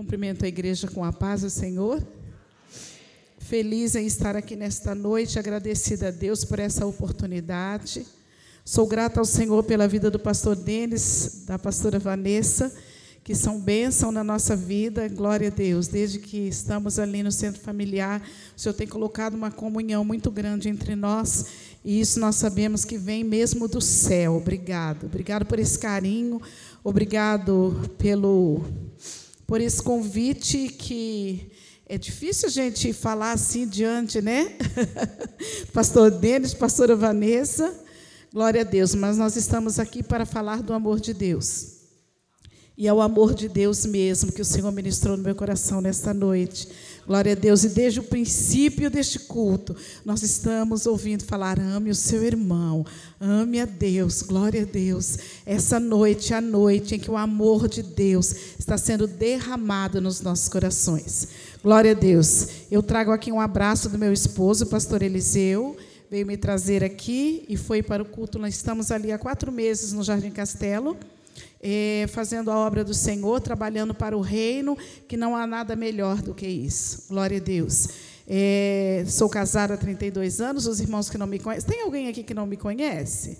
Cumprimento a igreja com a paz do Senhor. Feliz em estar aqui nesta noite, agradecida a Deus por essa oportunidade. Sou grata ao Senhor pela vida do pastor Denis, da pastora Vanessa, que são bênção na nossa vida. Glória a Deus. Desde que estamos ali no centro familiar, o Senhor tem colocado uma comunhão muito grande entre nós. E isso nós sabemos que vem mesmo do céu. Obrigado. Obrigado por esse carinho. Obrigado pelo por esse convite que é difícil a gente falar assim diante, né? Pastor Denis, pastora Vanessa, glória a Deus, mas nós estamos aqui para falar do amor de Deus. E é o amor de Deus mesmo que o Senhor ministrou no meu coração nesta noite. Glória a Deus. E desde o princípio deste culto, nós estamos ouvindo falar: ame o seu irmão, ame a Deus, glória a Deus. Essa noite é a noite em que o amor de Deus está sendo derramado nos nossos corações. Glória a Deus. Eu trago aqui um abraço do meu esposo, o pastor Eliseu veio me trazer aqui e foi para o culto. Nós estamos ali há quatro meses no Jardim Castelo é, fazendo a obra do Senhor, trabalhando para o reino, que não há nada melhor do que isso. Glória a Deus. É, sou casada há 32 anos, os irmãos que não me conhecem. Tem alguém aqui que não me conhece?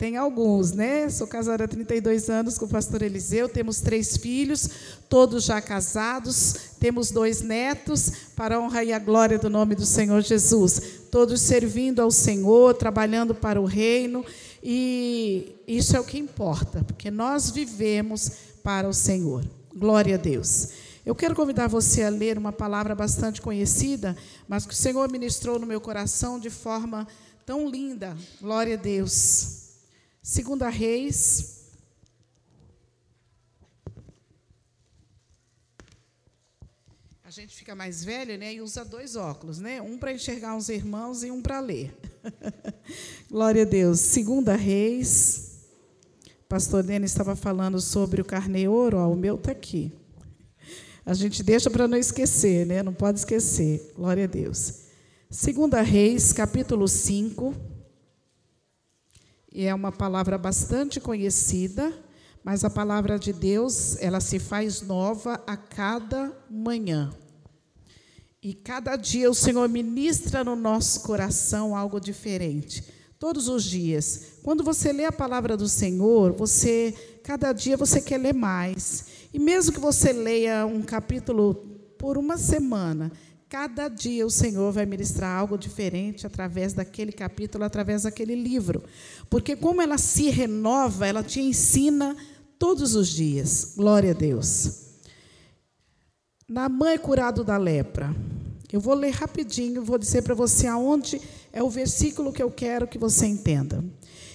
Tem alguns, né? Sou casada há 32 anos com o pastor Eliseu, temos três filhos, todos já casados, temos dois netos, para a honra e a glória do nome do Senhor Jesus. Todos servindo ao Senhor, trabalhando para o reino. E isso é o que importa, porque nós vivemos para o Senhor. Glória a Deus. Eu quero convidar você a ler uma palavra bastante conhecida, mas que o Senhor ministrou no meu coração de forma tão linda. Glória a Deus. Segunda Reis A gente fica mais velho, né, e usa dois óculos, né? Um para enxergar os irmãos e um para ler. Glória a Deus. Segunda Reis. Pastor Denis estava falando sobre o carneiro, ó, o meu está aqui. A gente deixa para não esquecer, né? Não pode esquecer. Glória a Deus. Segunda Reis, capítulo 5. E é uma palavra bastante conhecida mas a palavra de Deus, ela se faz nova a cada manhã. E cada dia o Senhor ministra no nosso coração algo diferente. Todos os dias. Quando você lê a palavra do Senhor, você cada dia você quer ler mais. E mesmo que você leia um capítulo por uma semana, cada dia o Senhor vai ministrar algo diferente através daquele capítulo, através daquele livro. Porque como ela se renova, ela te ensina todos os dias. Glória a Deus. Naamã é curado da lepra. Eu vou ler rapidinho, vou dizer para você aonde é o versículo que eu quero que você entenda.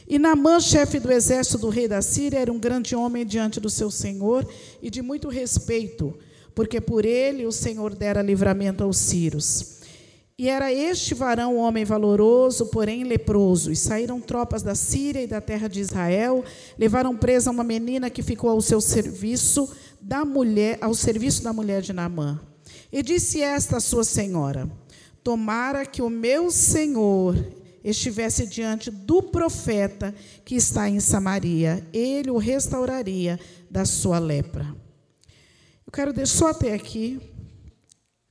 E Naamã, chefe do exército do rei da Síria, era um grande homem diante do seu senhor e de muito respeito, porque por ele o Senhor dera livramento aos sírios. E era este varão um homem valoroso, porém leproso. E saíram tropas da Síria e da terra de Israel, levaram presa uma menina que ficou ao seu serviço da mulher, ao serviço da mulher de Naamã. E disse esta sua senhora: Tomara que o meu senhor estivesse diante do profeta que está em Samaria, ele o restauraria da sua lepra. Eu quero deixar só até aqui,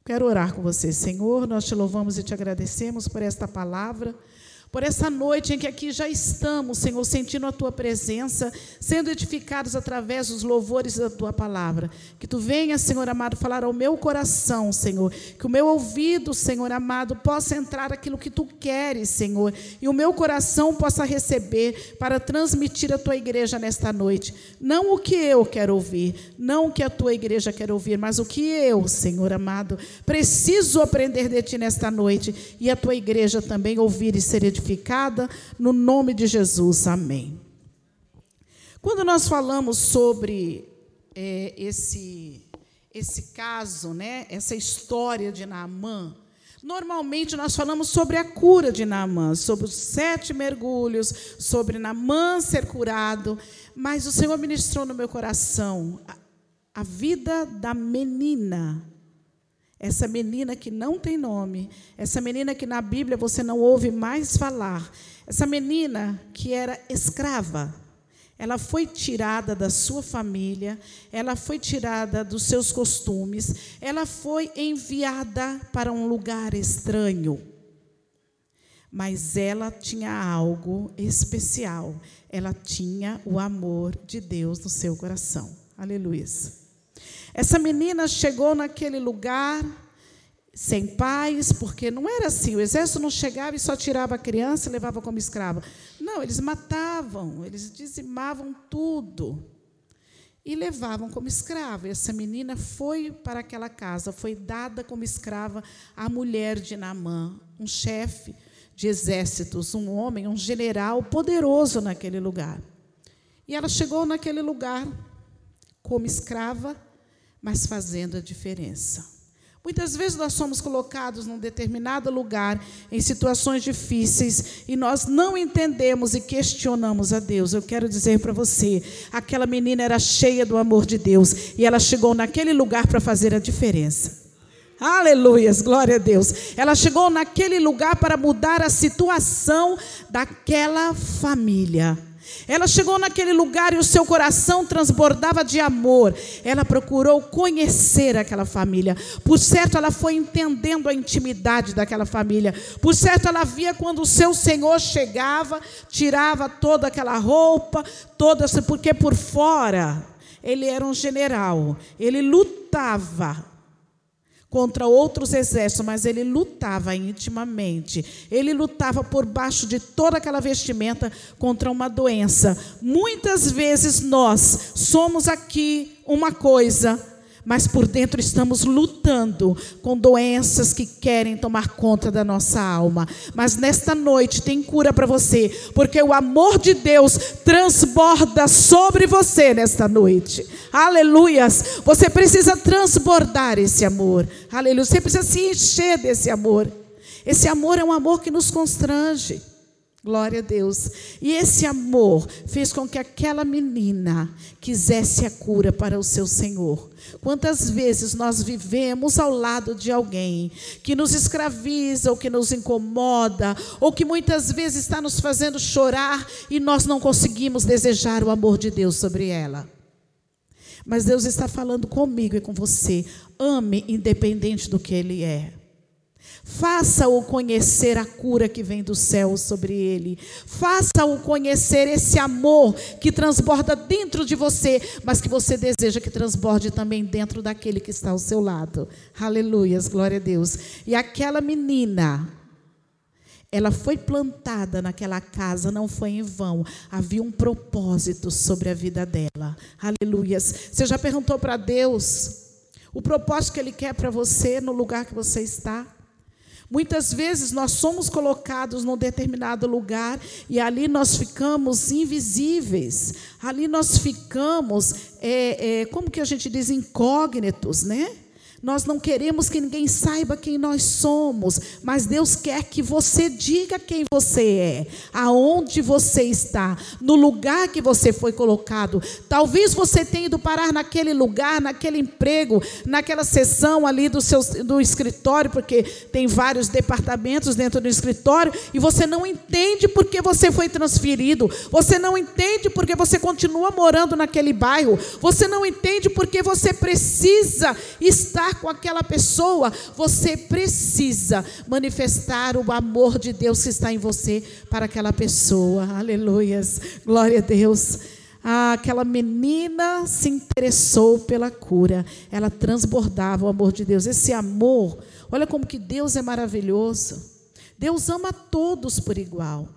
Quero orar com você, Senhor. Nós te louvamos e te agradecemos por esta palavra por essa noite em que aqui já estamos, Senhor, sentindo a tua presença, sendo edificados através dos louvores da tua palavra. Que tu venha, Senhor amado, falar ao meu coração, Senhor, que o meu ouvido, Senhor amado, possa entrar aquilo que tu queres, Senhor, e o meu coração possa receber para transmitir a tua igreja nesta noite. Não o que eu quero ouvir, não o que a tua igreja quer ouvir, mas o que eu, Senhor amado, preciso aprender de ti nesta noite e a tua igreja também ouvir e ser edificada edificada, no nome de Jesus, amém. Quando nós falamos sobre é, esse, esse caso, né, essa história de Naamã, Normalmente nós falamos sobre a cura de Naamã, sobre os sete mergulhos, sobre Naamã ser curado, mas o Senhor ministrou no meu coração a, a vida da menina essa menina que não tem nome, essa menina que na Bíblia você não ouve mais falar, essa menina que era escrava, Ela foi tirada da sua família, ela foi tirada dos seus costumes, ela foi enviada para um lugar estranho. Mas ela tinha algo especial. Ela tinha o amor de Deus no seu coração. Aleluia. Essa menina chegou naquele lugar sem pais, porque não era assim. O exército não chegava e só tirava a criança e levava como escrava. Não, eles matavam, eles dizimavam tudo e levavam como escrava. Essa menina foi para aquela casa, foi dada como escrava à mulher de Naamã, um chefe de exércitos, um homem, um general poderoso naquele lugar. E ela chegou naquele lugar como escrava, mas fazendo a diferença. Muitas vezes nós somos colocados num determinado lugar, em situações difíceis, e nós não entendemos e questionamos a Deus. Eu quero dizer para você: aquela menina era cheia do amor de Deus, e ela chegou naquele lugar para fazer a diferença. Aleluias, glória a Deus. Ela chegou naquele lugar para mudar a situação daquela família. Ela chegou naquele lugar e o seu coração transbordava de amor. Ela procurou conhecer aquela família. Por certo, ela foi entendendo a intimidade daquela família. Por certo, ela via quando o seu Senhor chegava, tirava toda aquela roupa, toda, porque por fora ele era um general. Ele lutava contra outros exércitos, mas ele lutava intimamente. Ele lutava por baixo de toda aquela vestimenta contra uma doença. Muitas vezes nós somos aqui uma coisa, mas por dentro estamos lutando com doenças que querem tomar conta da nossa alma. Mas nesta noite tem cura para você, porque o amor de Deus transborda sobre você nesta noite. Aleluias! Você precisa transbordar esse amor. Aleluia! Você precisa se encher desse amor. Esse amor é um amor que nos constrange. Glória a Deus. E esse amor fez com que aquela menina quisesse a cura para o seu Senhor. Quantas vezes nós vivemos ao lado de alguém que nos escraviza, ou que nos incomoda, ou que muitas vezes está nos fazendo chorar e nós não conseguimos desejar o amor de Deus sobre ela. Mas Deus está falando comigo e com você. Ame independente do que ele é. Faça-o conhecer a cura que vem do céu sobre ele. Faça-o conhecer esse amor que transborda dentro de você, mas que você deseja que transborde também dentro daquele que está ao seu lado. Aleluias, glória a Deus. E aquela menina, ela foi plantada naquela casa, não foi em vão. Havia um propósito sobre a vida dela. Aleluias. Você já perguntou para Deus o propósito que Ele quer para você no lugar que você está? Muitas vezes nós somos colocados num determinado lugar e ali nós ficamos invisíveis, ali nós ficamos, é, é, como que a gente diz, incógnitos, né? Nós não queremos que ninguém saiba quem nós somos, mas Deus quer que você diga quem você é, aonde você está, no lugar que você foi colocado. Talvez você tenha ido parar naquele lugar, naquele emprego, naquela sessão ali do seu do escritório, porque tem vários departamentos dentro do escritório, e você não entende porque você foi transferido, você não entende porque você continua morando naquele bairro, você não entende porque você precisa estar com aquela pessoa, você precisa manifestar o amor de Deus que está em você para aquela pessoa. Aleluias. Glória a Deus. Ah, aquela menina se interessou pela cura. Ela transbordava o amor de Deus. Esse amor, olha como que Deus é maravilhoso. Deus ama todos por igual.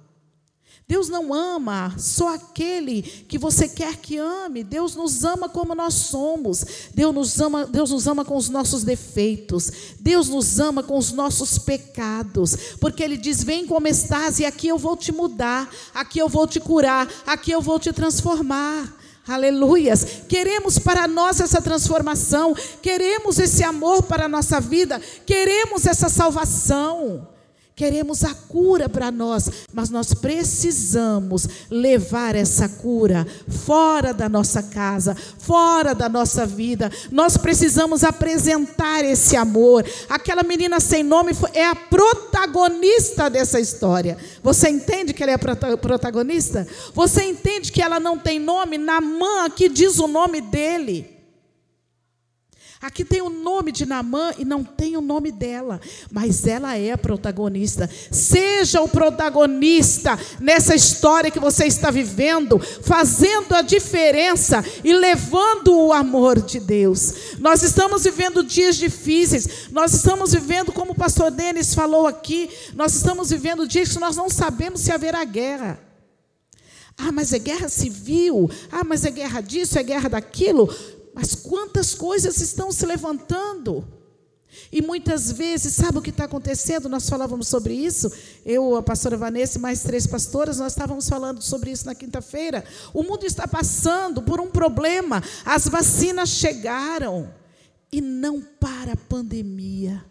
Deus não ama só aquele que você quer que ame. Deus nos ama como nós somos. Deus nos ama, Deus nos ama com os nossos defeitos. Deus nos ama com os nossos pecados. Porque Ele diz: Vem como estás, e aqui eu vou te mudar, aqui eu vou te curar, aqui eu vou te transformar. Aleluias. Queremos para nós essa transformação, queremos esse amor para a nossa vida, queremos essa salvação. Queremos a cura para nós, mas nós precisamos levar essa cura fora da nossa casa, fora da nossa vida. Nós precisamos apresentar esse amor. Aquela menina sem nome é a protagonista dessa história. Você entende que ela é a protagonista? Você entende que ela não tem nome? Namã aqui diz o nome dele. Aqui tem o nome de Namã e não tem o nome dela, mas ela é a protagonista. Seja o protagonista nessa história que você está vivendo, fazendo a diferença e levando o amor de Deus. Nós estamos vivendo dias difíceis, nós estamos vivendo, como o pastor Denis falou aqui, nós estamos vivendo dias que nós não sabemos se haverá guerra. Ah, mas é guerra civil. Ah, mas é guerra disso, é guerra daquilo. Mas quantas coisas estão se levantando? E muitas vezes, sabe o que está acontecendo? Nós falávamos sobre isso, eu, a pastora Vanessa e mais três pastoras, nós estávamos falando sobre isso na quinta-feira. O mundo está passando por um problema. As vacinas chegaram e não para a pandemia.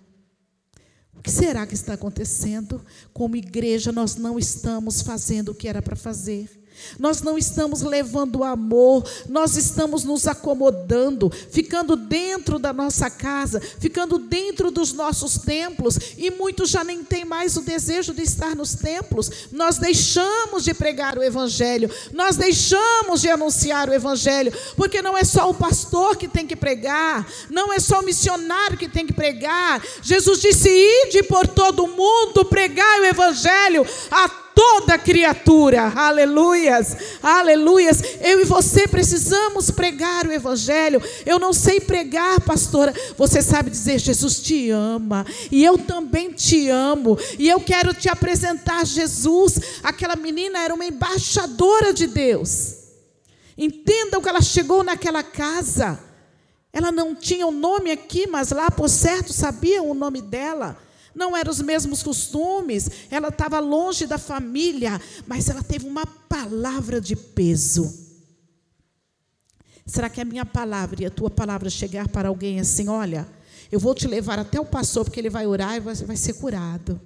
O que será que está acontecendo? Como igreja, nós não estamos fazendo o que era para fazer. Nós não estamos levando amor, nós estamos nos acomodando, ficando dentro da nossa casa, ficando dentro dos nossos templos, e muitos já nem têm mais o desejo de estar nos templos. Nós deixamos de pregar o Evangelho, nós deixamos de anunciar o Evangelho, porque não é só o pastor que tem que pregar, não é só o missionário que tem que pregar. Jesus disse: ide por todo o mundo, pregai o Evangelho a toda criatura. Aleluias, aleluias. Eu e você precisamos pregar o Evangelho. Eu não sei pregar, pastora. Você sabe dizer: Jesus te ama, e eu também te amo, e eu quero te apresentar Jesus. Aquela menina era uma embaixadora de Deus. Entendam que ela chegou naquela casa. Ela não tinha o um nome aqui, mas lá por certo sabiam o nome dela não eram os mesmos costumes, ela estava longe da família, mas ela teve uma palavra de peso. Será que a minha palavra e a tua palavra chegar para alguém assim, olha, eu vou te levar até o pastor, porque ele vai orar e vai, vai ser curado.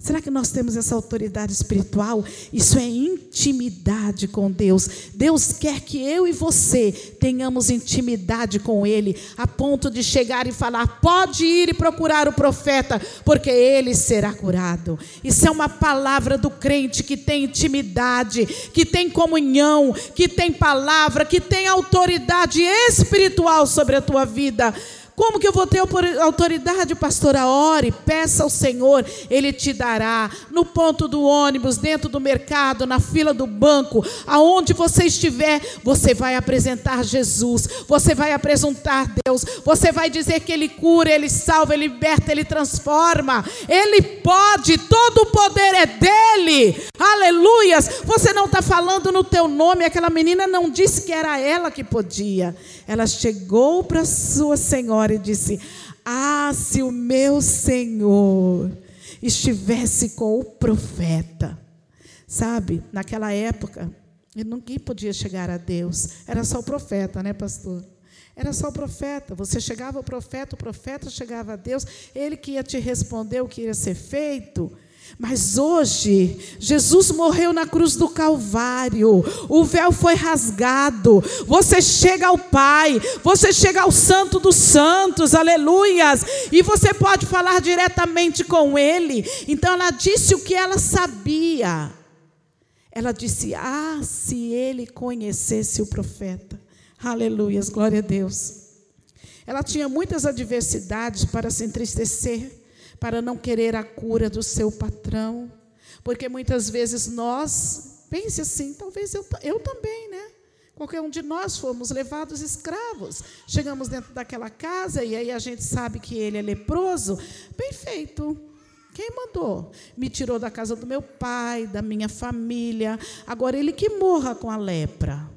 Será que nós temos essa autoridade espiritual? Isso é intimidade com Deus. Deus quer que eu e você tenhamos intimidade com Ele, a ponto de chegar e falar: pode ir e procurar o profeta, porque ele será curado. Isso é uma palavra do crente que tem intimidade, que tem comunhão, que tem palavra, que tem autoridade espiritual sobre a tua vida. Como que eu vou ter autoridade, pastora? Ore, peça ao Senhor, Ele te dará. No ponto do ônibus, dentro do mercado, na fila do banco, aonde você estiver, você vai apresentar Jesus, você vai apresentar Deus, você vai dizer que Ele cura, Ele salva, Ele liberta, Ele transforma. Ele pode, todo o poder é dele. Aleluias. Você não está falando no teu nome, aquela menina não disse que era ela que podia. Ela chegou para sua senhora e disse: Ah, se o meu Senhor estivesse com o profeta. Sabe, naquela época, ninguém podia chegar a Deus, era só o profeta, né, pastor? Era só o profeta. Você chegava ao profeta, o profeta chegava a Deus, ele que ia te responder o que ia ser feito. Mas hoje, Jesus morreu na cruz do Calvário, o véu foi rasgado, você chega ao Pai, você chega ao Santo dos Santos, aleluias, e você pode falar diretamente com Ele. Então ela disse o que ela sabia. Ela disse: Ah, se ele conhecesse o profeta, aleluias, glória a Deus. Ela tinha muitas adversidades para se entristecer para não querer a cura do seu patrão. Porque muitas vezes nós, pense assim, talvez eu, eu também, né? Qualquer um de nós fomos levados escravos. Chegamos dentro daquela casa e aí a gente sabe que ele é leproso. Bem feito. Quem mandou? Me tirou da casa do meu pai, da minha família. Agora ele que morra com a lepra.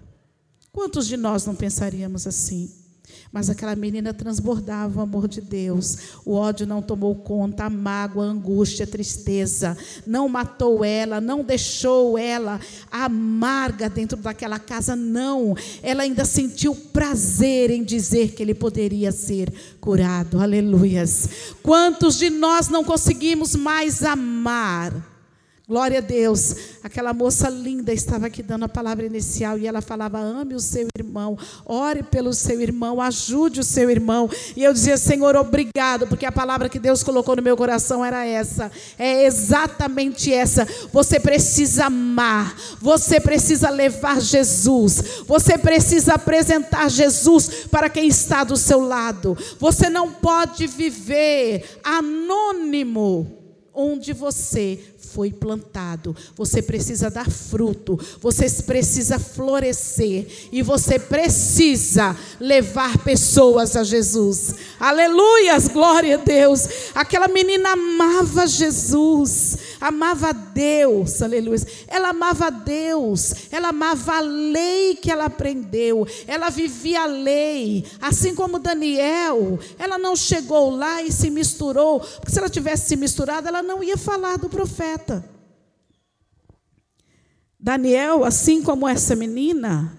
Quantos de nós não pensaríamos assim? Mas aquela menina transbordava o amor de Deus. O ódio não tomou conta, a mágoa, a angústia, a tristeza. Não matou ela, não deixou ela amarga dentro daquela casa, não. Ela ainda sentiu prazer em dizer que ele poderia ser curado. Aleluias. Quantos de nós não conseguimos mais amar? Glória a Deus. Aquela moça linda estava aqui dando a palavra inicial e ela falava: ame o seu irmão, ore pelo seu irmão, ajude o seu irmão. E eu dizia: Senhor, obrigado, porque a palavra que Deus colocou no meu coração era essa. É exatamente essa. Você precisa amar, você precisa levar Jesus, você precisa apresentar Jesus para quem está do seu lado. Você não pode viver anônimo onde você foi plantado. Você precisa dar fruto, você precisa florescer e você precisa levar pessoas a Jesus. Aleluias, glória a Deus. Aquela menina amava Jesus, amava Deus, aleluia. Ela amava Deus, ela amava a lei que ela aprendeu, ela vivia a lei, assim como Daniel. Ela não chegou lá e se misturou, porque se ela tivesse se misturado, ela não ia falar do profeta profeta. Daniel, assim como essa menina,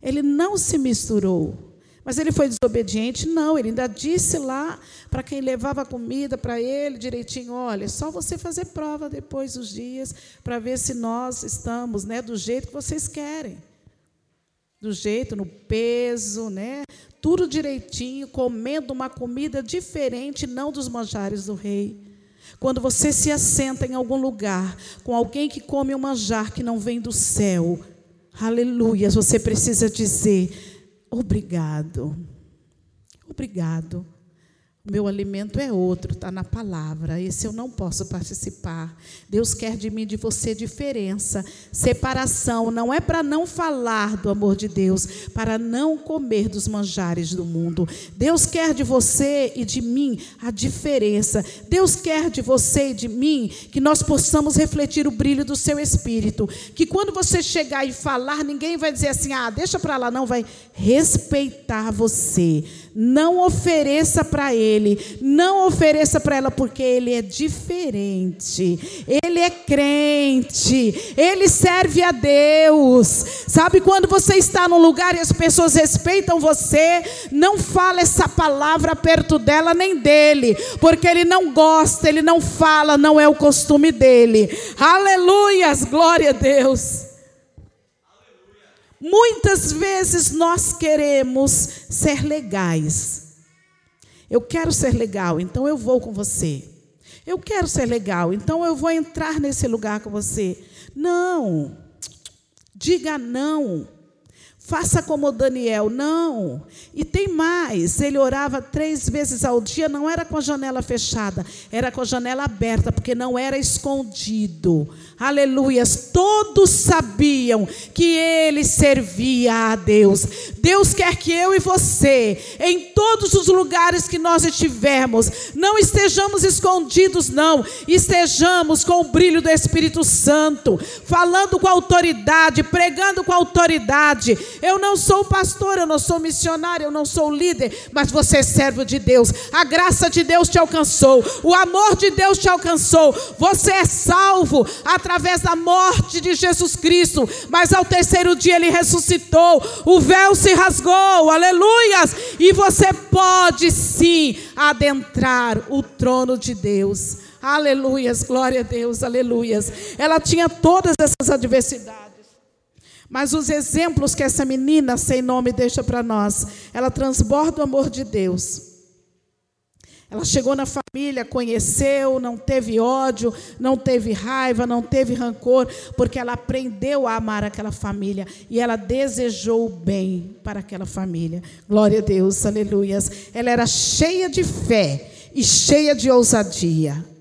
ele não se misturou. Mas ele foi desobediente? Não, ele ainda disse lá para quem levava comida para ele direitinho: olha, é só você fazer prova depois dos dias para ver se nós estamos né, do jeito que vocês querem. Do jeito, no peso, né? Tudo direitinho, comendo uma comida diferente, não dos manjares do rei. Quando você se assenta em algum lugar com alguém que come um manjar que não vem do céu, aleluia, você precisa dizer: obrigado, obrigado. Meu alimento é outro, está na palavra. Esse eu não posso participar. Deus quer de mim, de você, diferença. Separação não é para não falar do amor de Deus, para não comer dos manjares do mundo. Deus quer de você e de mim a diferença. Deus quer de você e de mim que nós possamos refletir o brilho do seu espírito. Que quando você chegar e falar, ninguém vai dizer assim: ah, deixa para lá, não, vai respeitar você não ofereça para ele, não ofereça para ela, porque ele é diferente. Ele é crente, ele serve a Deus. Sabe quando você está num lugar e as pessoas respeitam você, não fala essa palavra perto dela nem dele, porque ele não gosta, ele não fala, não é o costume dele. Aleluias, glória a Deus. Muitas vezes nós queremos ser legais. Eu quero ser legal, então eu vou com você. Eu quero ser legal, então eu vou entrar nesse lugar com você. Não. Diga não. Faça como Daniel, não. E tem mais, ele orava três vezes ao dia, não era com a janela fechada, era com a janela aberta, porque não era escondido. Aleluias, todos sabiam que ele servia a Deus. Deus quer que eu e você, em todos os lugares que nós estivermos, não estejamos escondidos, não, estejamos com o brilho do Espírito Santo, falando com autoridade, pregando com autoridade eu não sou pastor, eu não sou missionário, eu não sou líder, mas você é servo de Deus. A graça de Deus te alcançou, o amor de Deus te alcançou. Você é salvo através da morte de Jesus Cristo, mas ao terceiro dia ele ressuscitou, o véu se rasgou, aleluias, e você pode sim adentrar o trono de Deus. Aleluias, glória a Deus, aleluias. Ela tinha todas essas adversidades. Mas os exemplos que essa menina sem nome deixa para nós, ela transborda o amor de Deus. Ela chegou na família, conheceu, não teve ódio, não teve raiva, não teve rancor, porque ela aprendeu a amar aquela família e ela desejou o bem para aquela família. Glória a Deus, aleluias. Ela era cheia de fé e cheia de ousadia.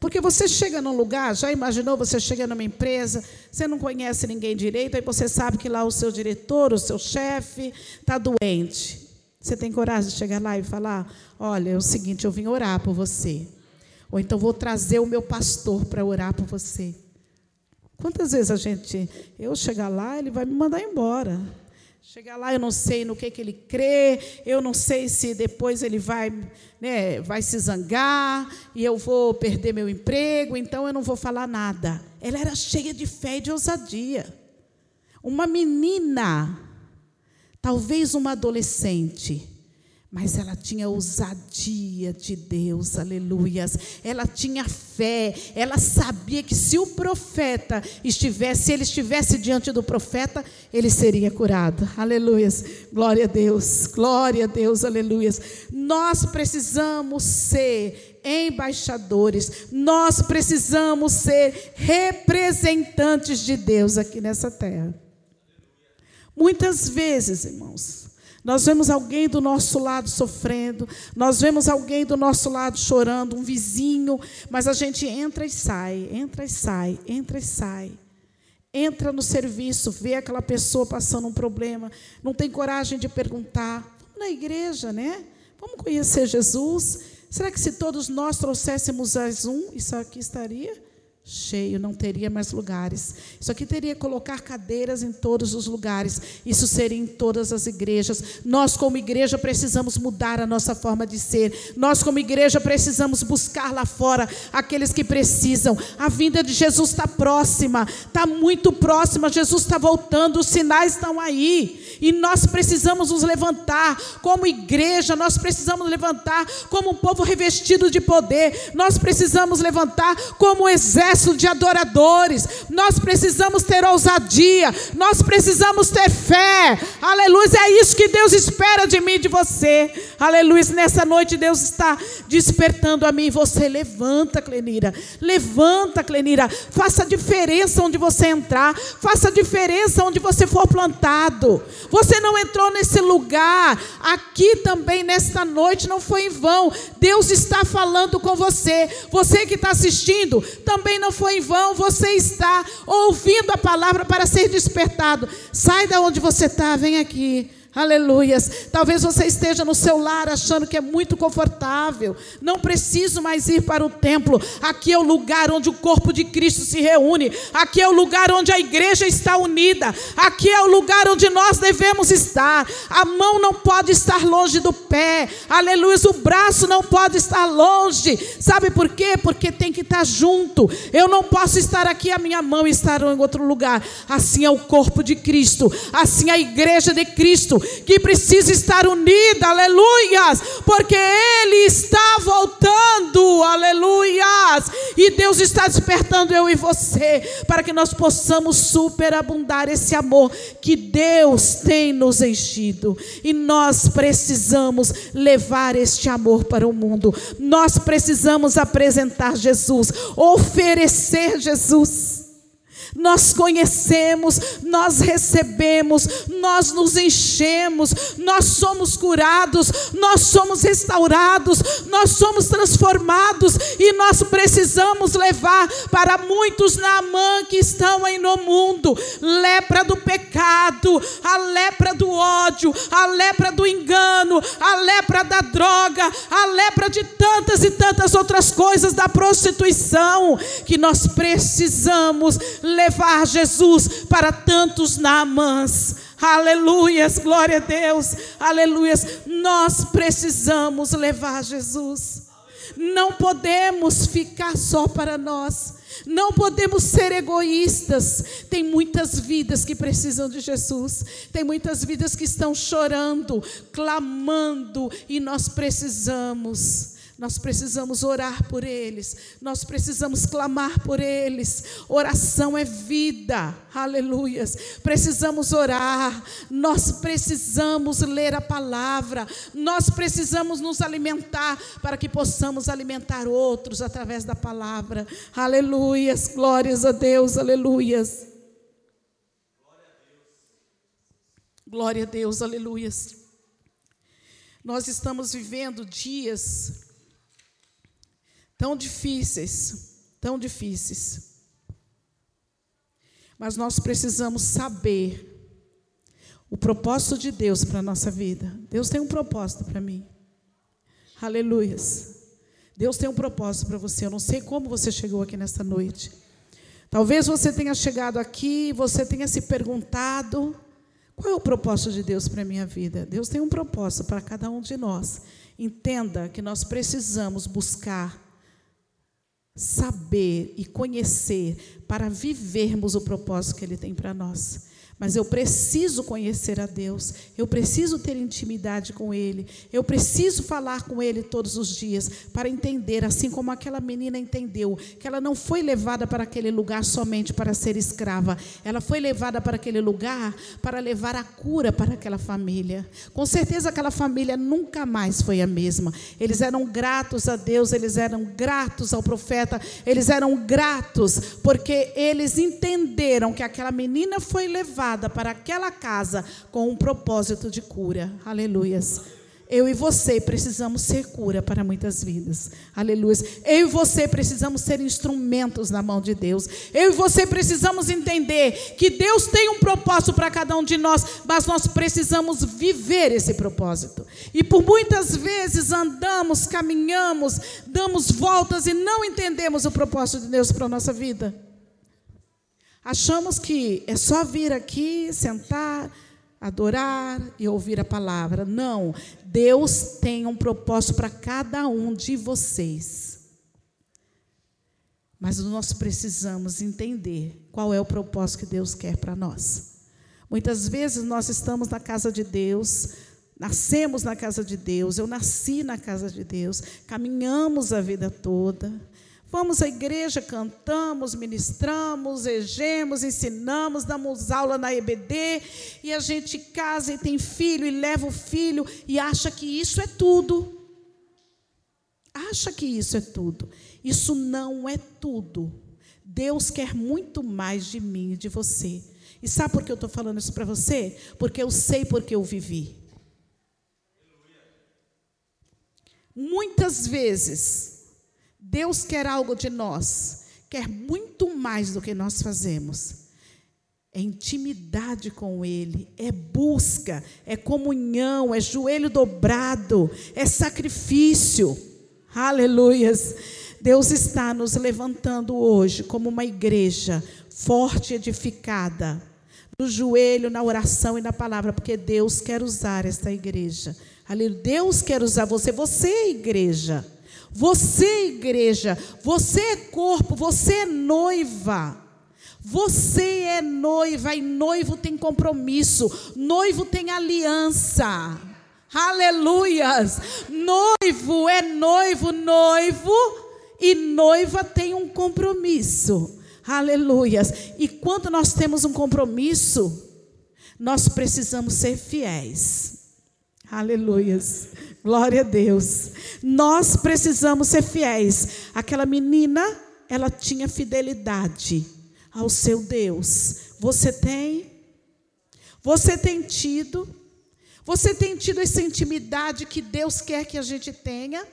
Porque você chega num lugar, já imaginou, você chega numa empresa, você não conhece ninguém direito, aí você sabe que lá o seu diretor, o seu chefe, está doente. Você tem coragem de chegar lá e falar: olha, é o seguinte, eu vim orar por você. Ou então vou trazer o meu pastor para orar por você. Quantas vezes a gente, eu chegar lá, ele vai me mandar embora. Chegar lá, eu não sei no que, que ele crê, eu não sei se depois ele vai, né, vai se zangar e eu vou perder meu emprego, então eu não vou falar nada. Ela era cheia de fé e de ousadia. Uma menina, talvez uma adolescente, mas ela tinha ousadia de Deus, aleluias. Ela tinha fé, ela sabia que se o profeta estivesse, se ele estivesse diante do profeta, ele seria curado. Aleluias. Glória a Deus. Glória a Deus, aleluias. Nós precisamos ser embaixadores. Nós precisamos ser representantes de Deus aqui nessa terra. Muitas vezes, irmãos, nós vemos alguém do nosso lado sofrendo, nós vemos alguém do nosso lado chorando, um vizinho, mas a gente entra e sai, entra e sai, entra e sai. Entra no serviço, vê aquela pessoa passando um problema, não tem coragem de perguntar. Vamos na igreja, né? Vamos conhecer Jesus. Será que se todos nós trouxéssemos as um, isso aqui estaria? Cheio, não teria mais lugares. Isso aqui teria que colocar cadeiras em todos os lugares. Isso seria em todas as igrejas. Nós, como igreja, precisamos mudar a nossa forma de ser. Nós, como igreja, precisamos buscar lá fora aqueles que precisam. A vinda de Jesus está próxima, está muito próxima. Jesus está voltando, os sinais estão aí. E nós precisamos nos levantar como igreja, nós precisamos levantar como um povo revestido de poder. Nós precisamos levantar como exército de adoradores. Nós precisamos ter ousadia, nós precisamos ter fé. Aleluia, é isso que Deus espera de mim e de você. Aleluia, nessa noite Deus está despertando a mim e você. Levanta, Clenira. Levanta, Clenira. Faça diferença onde você entrar. Faça diferença onde você for plantado. Você não entrou nesse lugar. Aqui também, nesta noite, não foi em vão. Deus está falando com você. Você que está assistindo, também não foi em vão, você está ouvindo a palavra para ser despertado. Sai da onde você está, vem aqui. Aleluias. Talvez você esteja no seu lar achando que é muito confortável. Não preciso mais ir para o templo. Aqui é o lugar onde o corpo de Cristo se reúne. Aqui é o lugar onde a igreja está unida. Aqui é o lugar onde nós devemos estar. A mão não pode estar longe do pé. Aleluia. O braço não pode estar longe. Sabe por quê? Porque tem que estar junto. Eu não posso estar aqui a minha mão estar em outro lugar. Assim é o corpo de Cristo. Assim é a igreja de Cristo que precisa estar unida, aleluias, porque Ele está voltando, aleluias, e Deus está despertando eu e você, para que nós possamos superabundar esse amor que Deus tem nos enchido, e nós precisamos levar este amor para o mundo, nós precisamos apresentar Jesus, oferecer Jesus. Nós conhecemos, nós recebemos, nós nos enchemos, nós somos curados, nós somos restaurados, nós somos transformados e nós precisamos levar para muitos Naamã que estão aí no mundo. Lepra do pecado, a lepra do ódio, a lepra do engano, a lepra da droga, a lepra de tantas e tantas outras coisas da prostituição que nós precisamos levar levar Jesus para tantos Naamãs. Aleluias, glória a Deus, aleluias. Nós precisamos levar Jesus. Não podemos ficar só para nós. Não podemos ser egoístas. Tem muitas vidas que precisam de Jesus. Tem muitas vidas que estão chorando, clamando, e nós precisamos nós precisamos orar por eles, nós precisamos clamar por eles. Oração é vida, aleluias. Precisamos orar, nós precisamos ler a palavra, nós precisamos nos alimentar para que possamos alimentar outros através da palavra, aleluias. Glórias a Deus, aleluias. Glória a Deus, aleluias. Nós estamos vivendo dias tão difíceis, tão difíceis. Mas nós precisamos saber o propósito de Deus para a nossa vida. Deus tem um propósito para mim. Aleluias. Deus tem um propósito para você. Eu não sei como você chegou aqui nesta noite. Talvez você tenha chegado aqui, você tenha se perguntado Qual é o propósito de Deus para a minha vida? Deus tem um propósito para cada um de nós. Entenda que nós precisamos buscar saber e conhecer para vivermos o propósito que Ele tem para nós. Mas eu preciso conhecer a Deus, eu preciso ter intimidade com Ele, eu preciso falar com Ele todos os dias para entender, assim como aquela menina entendeu, que ela não foi levada para aquele lugar somente para ser escrava, ela foi levada para aquele lugar para levar a cura para aquela família. Com certeza aquela família nunca mais foi a mesma. Eles eram gratos a Deus, eles eram gratos ao profeta, eles eram gratos porque eles entenderam que aquela menina foi levada para aquela casa com um propósito de cura. Aleluias. Eu e você precisamos ser cura para muitas vidas. Aleluia. Eu e você precisamos ser instrumentos na mão de Deus. Eu e você precisamos entender que Deus tem um propósito para cada um de nós, mas nós precisamos viver esse propósito. E por muitas vezes andamos, caminhamos, damos voltas e não entendemos o propósito de Deus para a nossa vida. Achamos que é só vir aqui, sentar, adorar e ouvir a palavra. Não, Deus tem um propósito para cada um de vocês. Mas nós precisamos entender qual é o propósito que Deus quer para nós. Muitas vezes nós estamos na casa de Deus, nascemos na casa de Deus, eu nasci na casa de Deus, caminhamos a vida toda, Vamos à igreja, cantamos, ministramos, egemos, ensinamos, damos aula na EBD, e a gente casa e tem filho e leva o filho e acha que isso é tudo. Acha que isso é tudo. Isso não é tudo. Deus quer muito mais de mim e de você. E sabe por que eu estou falando isso para você? Porque eu sei porque eu vivi. Muitas vezes Deus quer algo de nós, quer muito mais do que nós fazemos. É intimidade com Ele, é busca, é comunhão, é joelho dobrado, é sacrifício. Aleluias. Deus está nos levantando hoje como uma igreja forte e edificada, no joelho, na oração e na palavra, porque Deus quer usar esta igreja. Deus quer usar você, você é igreja. Você, igreja, você é corpo, você é noiva. Você é noiva e noivo tem compromisso, noivo tem aliança. Aleluias! Noivo é noivo, noivo e noiva tem um compromisso. Aleluias! E quando nós temos um compromisso, nós precisamos ser fiéis. Aleluias. Glória a Deus. Nós precisamos ser fiéis. Aquela menina, ela tinha fidelidade ao seu Deus. Você tem? Você tem tido? Você tem tido essa intimidade que Deus quer que a gente tenha?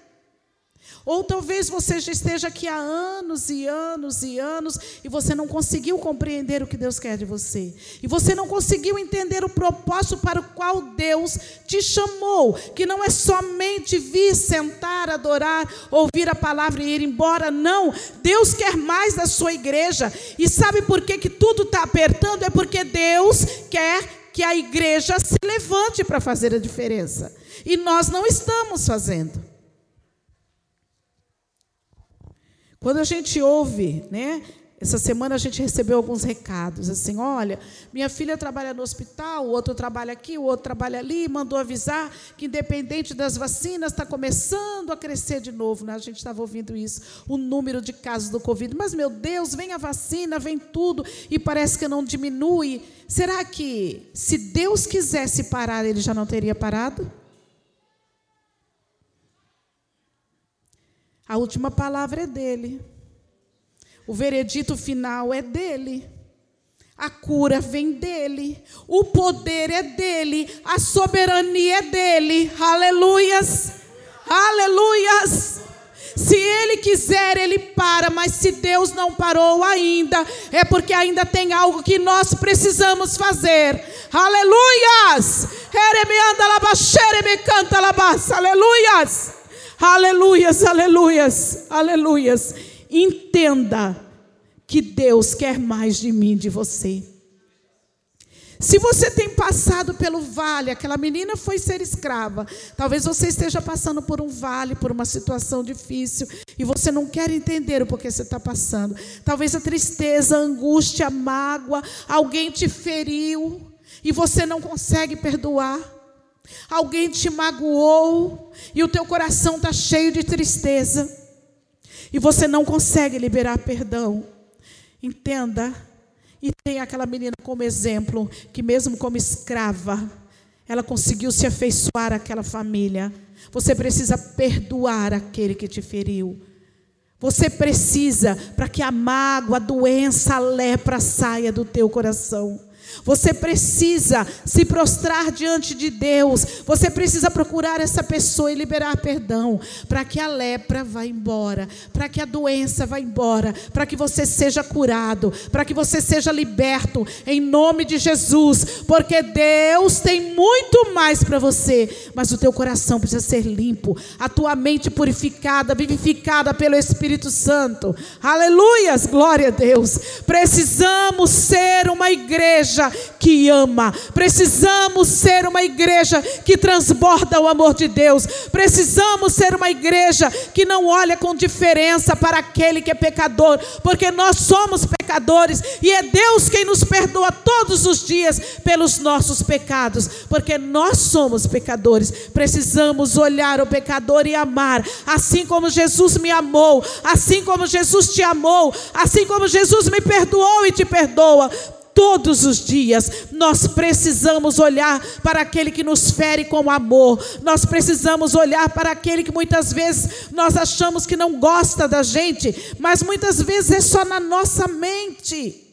Ou talvez você já esteja aqui há anos e anos e anos e você não conseguiu compreender o que Deus quer de você. E você não conseguiu entender o propósito para o qual Deus te chamou, que não é somente vir, sentar, adorar, ouvir a palavra e ir embora. Não, Deus quer mais da sua igreja. E sabe por que, que tudo está apertando? É porque Deus quer que a igreja se levante para fazer a diferença. E nós não estamos fazendo. Quando a gente ouve, né? Essa semana a gente recebeu alguns recados, assim, olha, minha filha trabalha no hospital, o outro trabalha aqui, o outro trabalha ali, mandou avisar que independente das vacinas está começando a crescer de novo, né? A gente estava ouvindo isso, o número de casos do Covid. Mas meu Deus, vem a vacina, vem tudo e parece que não diminui. Será que se Deus quisesse parar, ele já não teria parado? A última palavra é dele. O veredito final é dele. A cura vem dele. O poder é dele. A soberania é dele. Aleluias. Aleluias. Se ele quiser, ele para, mas se Deus não parou ainda, é porque ainda tem algo que nós precisamos fazer. Aleluias! Aleluias! Aleluias, aleluias, aleluias. Entenda que Deus quer mais de mim, de você. Se você tem passado pelo vale, aquela menina foi ser escrava. Talvez você esteja passando por um vale, por uma situação difícil, e você não quer entender o porquê você está passando. Talvez a tristeza, a angústia, a mágoa, alguém te feriu e você não consegue perdoar. Alguém te magoou e o teu coração está cheio de tristeza e você não consegue liberar perdão. Entenda e tem aquela menina como exemplo, que mesmo como escrava, ela conseguiu se afeiçoar àquela família. Você precisa perdoar aquele que te feriu. Você precisa para que a mágoa, a doença, a lepra saia do teu coração. Você precisa se prostrar diante de Deus. Você precisa procurar essa pessoa e liberar perdão, para que a lepra vá embora, para que a doença vá embora, para que você seja curado, para que você seja liberto em nome de Jesus, porque Deus tem muito mais para você, mas o teu coração precisa ser limpo, a tua mente purificada, vivificada pelo Espírito Santo. Aleluias, glória a Deus. Precisamos ser uma igreja que ama. Precisamos ser uma igreja que transborda o amor de Deus. Precisamos ser uma igreja que não olha com diferença para aquele que é pecador, porque nós somos pecadores e é Deus quem nos perdoa todos os dias pelos nossos pecados, porque nós somos pecadores. Precisamos olhar o pecador e amar, assim como Jesus me amou, assim como Jesus te amou, assim como Jesus me perdoou e te perdoa todos os dias. Nós precisamos olhar para aquele que nos fere com amor. Nós precisamos olhar para aquele que muitas vezes nós achamos que não gosta da gente, mas muitas vezes é só na nossa mente.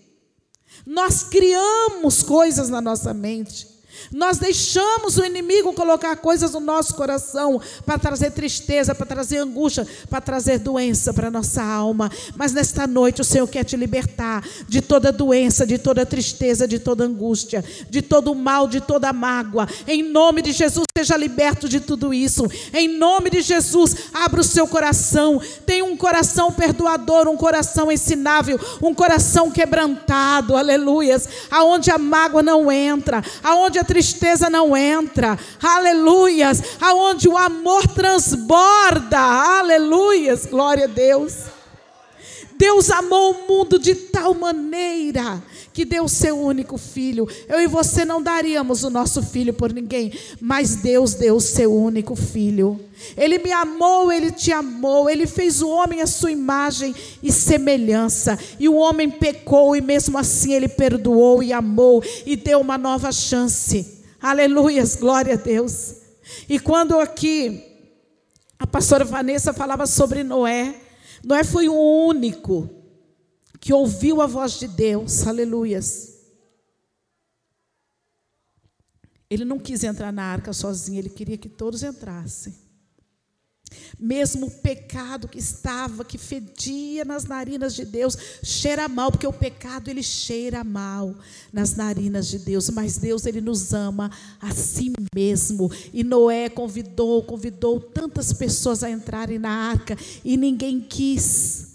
Nós criamos coisas na nossa mente. Nós deixamos o inimigo colocar coisas no nosso coração para trazer tristeza, para trazer angústia, para trazer doença para a nossa alma. Mas nesta noite o Senhor quer te libertar de toda doença, de toda tristeza, de toda angústia, de todo mal, de toda mágoa. Em nome de Jesus, seja liberto de tudo isso. Em nome de Jesus, abra o seu coração. Tenha um coração perdoador, um coração ensinável, um coração quebrantado. Aleluias. Aonde a mágoa não entra, aonde a tristeza não entra, aleluias, aonde o amor transborda, aleluias, glória a Deus. Deus amou o mundo de tal maneira que deu o seu único filho. Eu e você não daríamos o nosso filho por ninguém, mas Deus deu o seu único filho. Ele me amou, ele te amou, ele fez o homem à sua imagem e semelhança. E o homem pecou e mesmo assim ele perdoou e amou e deu uma nova chance. Aleluias, glória a Deus. E quando aqui a pastora Vanessa falava sobre Noé, Noé foi o único que ouviu a voz de Deus, aleluias. Ele não quis entrar na arca sozinho, ele queria que todos entrassem. Mesmo o pecado que estava, que fedia nas narinas de Deus, cheira mal, porque o pecado ele cheira mal nas narinas de Deus, mas Deus ele nos ama a si mesmo. E Noé convidou, convidou tantas pessoas a entrarem na arca e ninguém quis.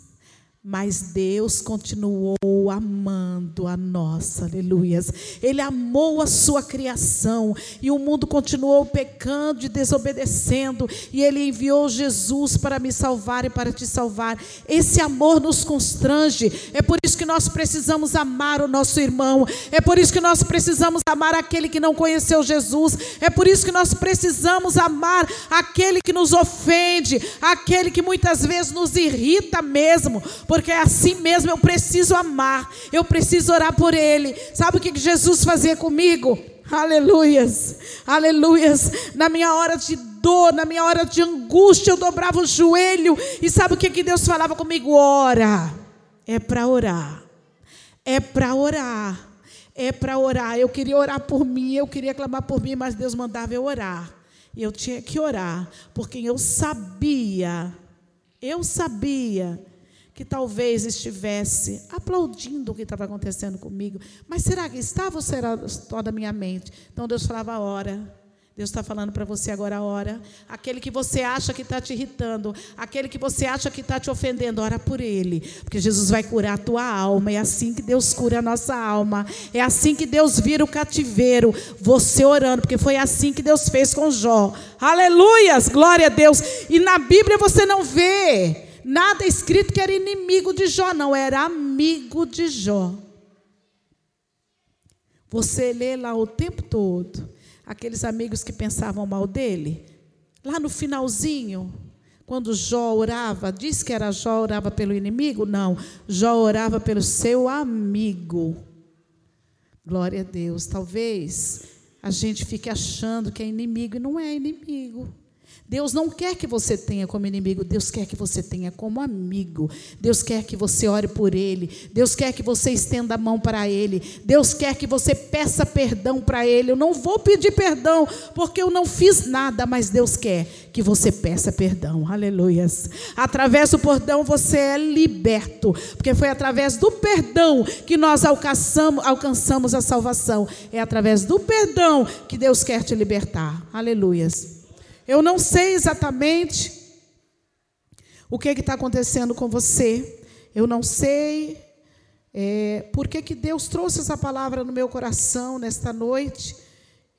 Mas Deus continuou amando a nossa, aleluias. Ele amou a sua criação e o mundo continuou pecando e desobedecendo, e ele enviou Jesus para me salvar e para te salvar. Esse amor nos constrange. É por isso que nós precisamos amar o nosso irmão. É por isso que nós precisamos amar aquele que não conheceu Jesus. É por isso que nós precisamos amar aquele que nos ofende, aquele que muitas vezes nos irrita mesmo porque é assim mesmo eu preciso amar, eu preciso orar por ele. Sabe o que Jesus fazia comigo? Aleluias, aleluias. Na minha hora de dor, na minha hora de angústia, eu dobrava o joelho. E sabe o que, que Deus falava comigo? Ora, é para orar, é para orar, é para orar. Eu queria orar por mim, eu queria clamar por mim, mas Deus mandava eu orar. E eu tinha que orar, porque eu sabia, eu sabia que talvez estivesse aplaudindo o que estava acontecendo comigo, mas será que estava ou será só da minha mente? Então Deus falava: ora. Deus está falando para você agora, ora. Aquele que você acha que está te irritando, aquele que você acha que está te ofendendo, ora por ele. Porque Jesus vai curar a tua alma. É assim que Deus cura a nossa alma. É assim que Deus vira o cativeiro. Você orando, porque foi assim que Deus fez com Jó. Aleluias, glória a Deus. E na Bíblia você não vê nada escrito que era inimigo de Jó, não, era amigo de Jó. Você lê lá o tempo todo aqueles amigos que pensavam mal dele. Lá no finalzinho, quando Jó orava, diz que era Jó orava pelo inimigo? Não, Jó orava pelo seu amigo. Glória a Deus. Talvez a gente fique achando que é inimigo e não é inimigo. Deus não quer que você tenha como inimigo, Deus quer que você tenha como amigo. Deus quer que você ore por ele. Deus quer que você estenda a mão para ele. Deus quer que você peça perdão para ele. Eu não vou pedir perdão porque eu não fiz nada, mas Deus quer que você peça perdão. Aleluias. Através do perdão você é liberto, porque foi através do perdão que nós alcançamos, alcançamos a salvação. É através do perdão que Deus quer te libertar. Aleluias. Eu não sei exatamente o que está acontecendo com você. Eu não sei é, por que, que Deus trouxe essa palavra no meu coração nesta noite.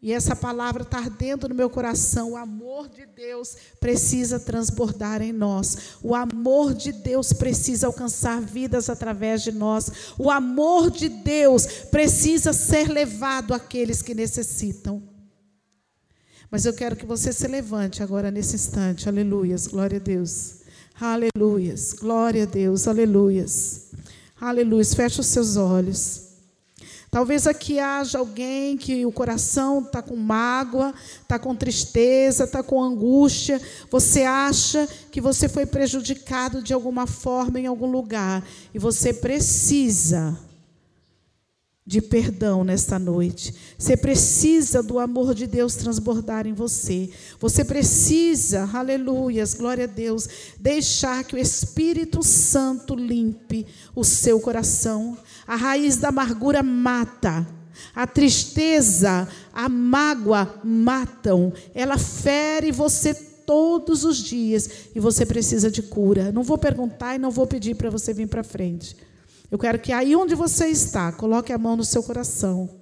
E essa palavra está ardendo no meu coração. O amor de Deus precisa transbordar em nós. O amor de Deus precisa alcançar vidas através de nós. O amor de Deus precisa ser levado àqueles que necessitam. Mas eu quero que você se levante agora nesse instante. Aleluias. Glória a Deus. Aleluias. Glória a Deus. Aleluias. Aleluias. Feche os seus olhos. Talvez aqui haja alguém que o coração está com mágoa, está com tristeza, está com angústia. Você acha que você foi prejudicado de alguma forma em algum lugar e você precisa de perdão nesta noite. Você precisa do amor de Deus transbordar em você. Você precisa, aleluias, glória a Deus, deixar que o Espírito Santo limpe o seu coração. A raiz da amargura mata. A tristeza, a mágoa matam. Ela fere você todos os dias e você precisa de cura. Não vou perguntar e não vou pedir para você vir para frente. Eu quero que aí onde você está, coloque a mão no seu coração.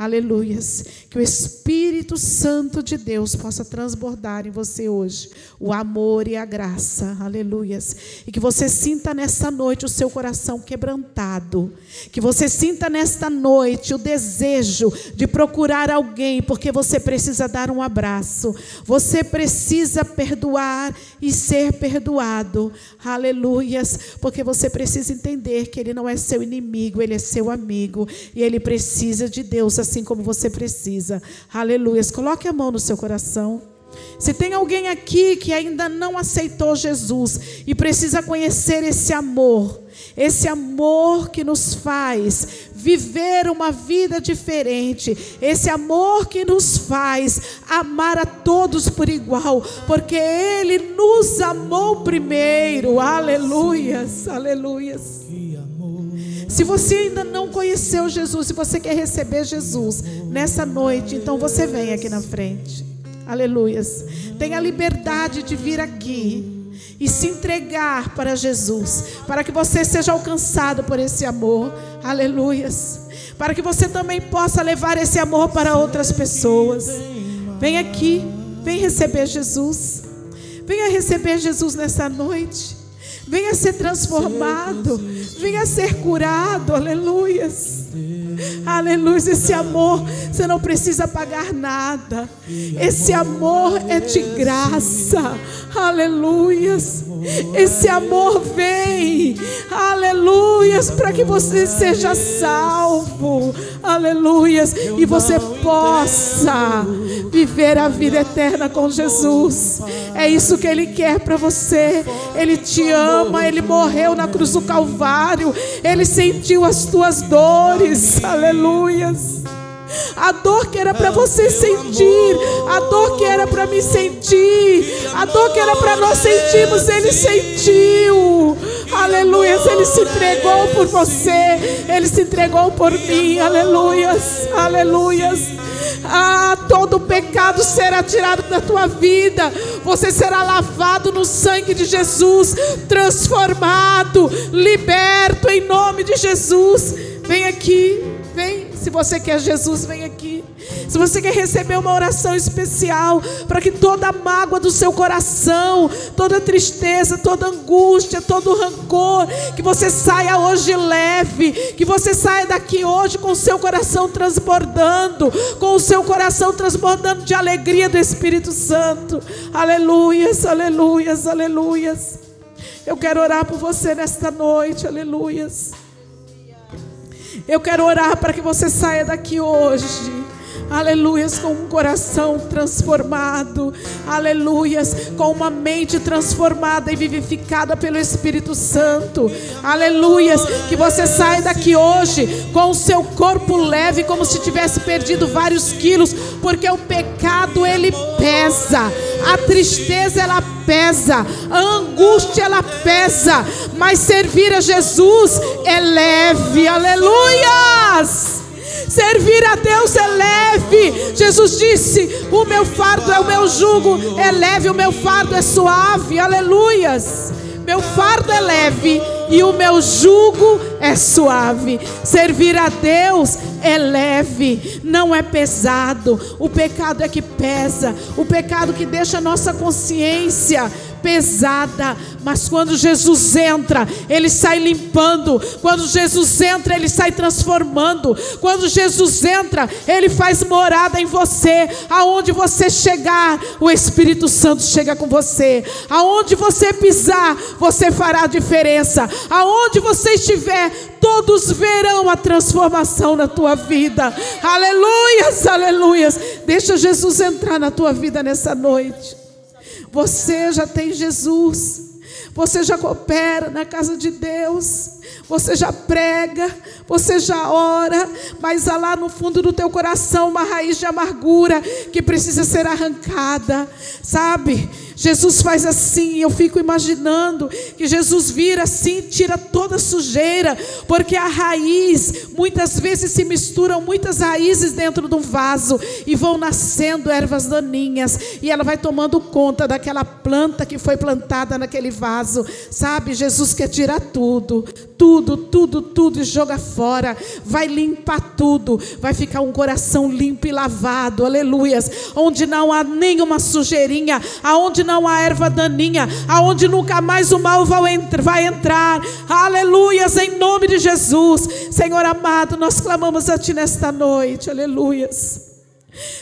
Aleluias. Que o Espírito Santo de Deus possa transbordar em você hoje o amor e a graça. Aleluias. E que você sinta nessa noite o seu coração quebrantado. Que você sinta nesta noite o desejo de procurar alguém, porque você precisa dar um abraço. Você precisa perdoar e ser perdoado. Aleluias. Porque você precisa entender que ele não é seu inimigo, ele é seu amigo e ele precisa de Deus assim como você precisa. Aleluia. Coloque a mão no seu coração. Se tem alguém aqui que ainda não aceitou Jesus e precisa conhecer esse amor, esse amor que nos faz viver uma vida diferente, esse amor que nos faz amar a todos por igual, porque Ele nos amou primeiro. Aleluias, aleluias. Se você ainda não conheceu Jesus, se você quer receber Jesus nessa noite, então você vem aqui na frente. Aleluias. Tenha liberdade de vir aqui e se entregar para Jesus, para que você seja alcançado por esse amor. Aleluias. Para que você também possa levar esse amor para outras pessoas. Vem aqui, vem receber Jesus. Venha receber Jesus nessa noite. Venha ser transformado. Venha ser curado. Aleluias. Aleluia. Esse amor, você não precisa pagar nada. Esse amor é de graça. Aleluias. Esse amor vem. Aleluias. Para que você seja salvo. Aleluias. E você possa viver a vida eterna com Jesus. É isso que Ele quer para você. Ele te ama. Ele morreu na cruz do Calvário. Ele sentiu as tuas dores. Aleluias. A dor que era para você sentir, a dor que era para me sentir, a dor que era para nós sentirmos, Ele sentiu. Aleluia, Ele se entregou por você, Ele se entregou por mim. Aleluias, aleluias. Ah, todo pecado será tirado da tua vida. Você será lavado no sangue de Jesus, transformado, liberto em nome de Jesus. Vem aqui. Se você quer Jesus, vem aqui. Se você quer receber uma oração especial, para que toda mágoa do seu coração, toda tristeza, toda angústia, todo rancor, que você saia hoje leve, que você saia daqui hoje com o seu coração transbordando, com o seu coração transbordando de alegria do Espírito Santo. Aleluias, aleluias, aleluias. Eu quero orar por você nesta noite, aleluias. Eu quero orar para que você saia daqui hoje aleluias, com um coração transformado, aleluias, com uma mente transformada e vivificada pelo Espírito Santo, aleluias, que você saia daqui hoje com o seu corpo leve, como se tivesse perdido vários quilos, porque o pecado ele pesa, a tristeza ela pesa, a angústia ela pesa, mas servir a Jesus é leve, aleluias. Servir a Deus é leve. Jesus disse: O meu fardo é o meu jugo, é leve, o meu fardo é suave. Aleluias. Meu fardo é leve e o meu jugo é suave. Servir a Deus é leve, não é pesado. O pecado é que pesa, o pecado que deixa a nossa consciência pesada, mas quando Jesus entra, ele sai limpando. Quando Jesus entra, ele sai transformando. Quando Jesus entra, ele faz morada em você. Aonde você chegar, o Espírito Santo chega com você. Aonde você pisar, você fará a diferença. Aonde você estiver, todos verão a transformação na tua vida. Aleluias, aleluias. Deixa Jesus entrar na tua vida nessa noite. Você já tem Jesus. Você já coopera na casa de Deus. Você já prega, você já ora, mas há lá no fundo do teu coração uma raiz de amargura que precisa ser arrancada, sabe? Jesus faz assim, eu fico imaginando que Jesus vira assim, tira toda a sujeira, porque a raiz, muitas vezes se misturam muitas raízes dentro de um vaso e vão nascendo ervas daninhas, e ela vai tomando conta daquela planta que foi plantada naquele vaso, sabe? Jesus quer tirar tudo, tudo, tudo, tudo e joga fora, vai limpar tudo, vai ficar um coração limpo e lavado, aleluias, onde não há nenhuma sujeirinha, aonde não há erva daninha, aonde nunca mais o mal vai entrar. Aleluias, em nome de Jesus. Senhor amado, nós clamamos a Ti nesta noite. Aleluias.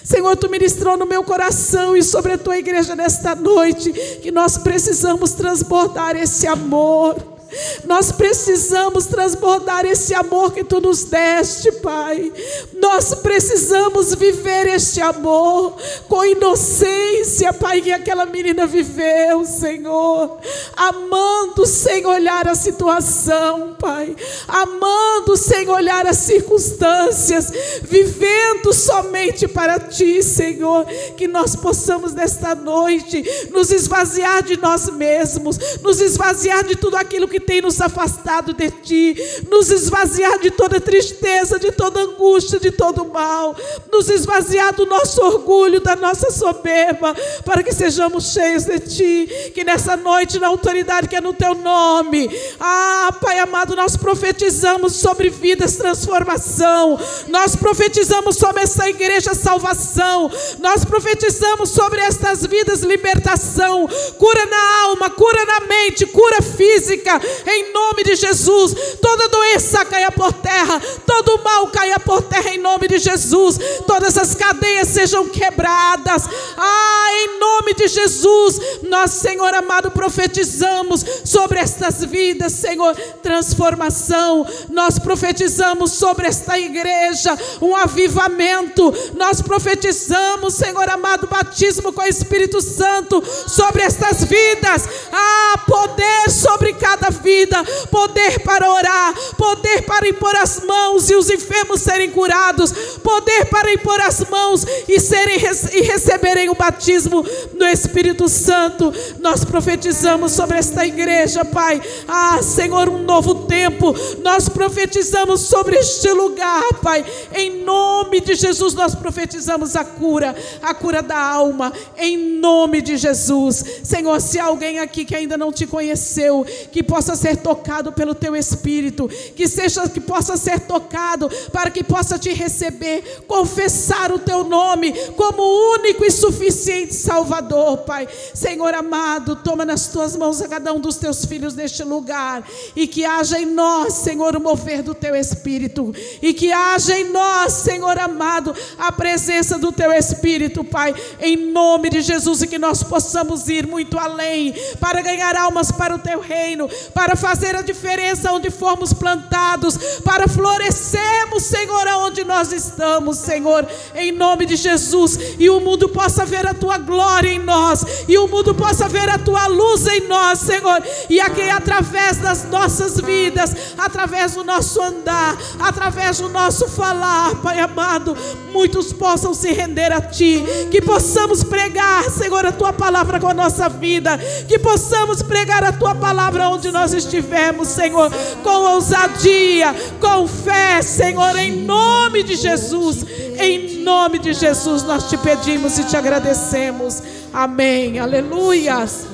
Senhor, tu ministrou no meu coração e sobre a tua igreja nesta noite que nós precisamos transbordar esse amor. Nós precisamos transbordar esse amor que tu nos deste, Pai. Nós precisamos viver este amor com inocência, Pai, que aquela menina viveu, Senhor. Amando sem olhar a situação, Pai. Amando sem olhar as circunstâncias. Vivendo somente para ti, Senhor. Que nós possamos nesta noite nos esvaziar de nós mesmos, nos esvaziar de tudo aquilo que tem nos afastado de Ti, nos esvaziar de toda tristeza, de toda angústia, de todo mal, nos esvaziar do nosso orgulho, da nossa soberba, para que sejamos cheios de Ti, que nessa noite, na autoridade que é no Teu nome, ah, Pai amado, nós profetizamos sobre vidas transformação, nós profetizamos sobre essa igreja salvação, nós profetizamos sobre estas vidas libertação, cura na alma, cura na mente, cura física, em nome de Jesus. Toda doença caia por terra, todo mal caia por terra, em nome de Jesus. Todas as cadeias sejam quebradas, ah, em nome de Jesus. Nós, Senhor amado, profetizamos sobre estas vidas, Senhor, transformação. Nós profetizamos sobre esta igreja um avivamento. Nós profetizamos, Senhor amado, batismo com o Espírito Santo sobre estas vidas. Ah, poder sobre cada vida, poder para orar, poder para impor as mãos e os enfermos serem curados, poder para impor as mãos e serem e receberem o batismo do Espírito Santo. Nós profetizamos sobre esta igreja, Pai. Ah, Senhor, um novo tempo. Nós profetizamos sobre este lugar, Pai. Em nome de Jesus, nós profetizamos a cura, a cura da alma, em nome de Jesus. Senhor, se alguém aqui que ainda não te conheceu, que possa ser tocado pelo teu espírito, que seja que possa ser tocado para que possa te receber, confessar o teu nome como único e suficiente Salvador, Pai. Senhor amado, toma nas tuas mãos a cada um dos teus filhos neste lugar e que haja em nós, Senhor, o mover do teu espírito e que haja em nós, Senhor amado, a presença do teu espírito, Pai, em nome de Jesus e que nós possamos ir muito além para ganhar almas para o teu reino, para fazer a diferença onde formos plantados, para florescermos, Senhor, aonde nós estamos, Senhor, em nome de Jesus, e o mundo possa ver a tua glória em nós, e o mundo possa ver a tua luz em nós, Senhor, e aqui através das nossas vidas, através do nosso andar, através do nosso falar, Pai amado, muitos possam se render a ti, que possamos pregar, Senhor, a tua palavra com a nossa vida, que possamos pregar a tua palavra onde nós estivermos, Senhor, com ousadia, com fé, Senhor, em nome de Jesus, em nome de Jesus nós te pedimos e te agradecemos. Amém. Aleluias.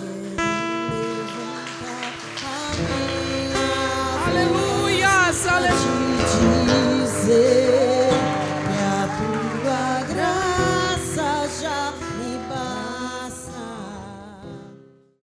Aleluias. Aleluia.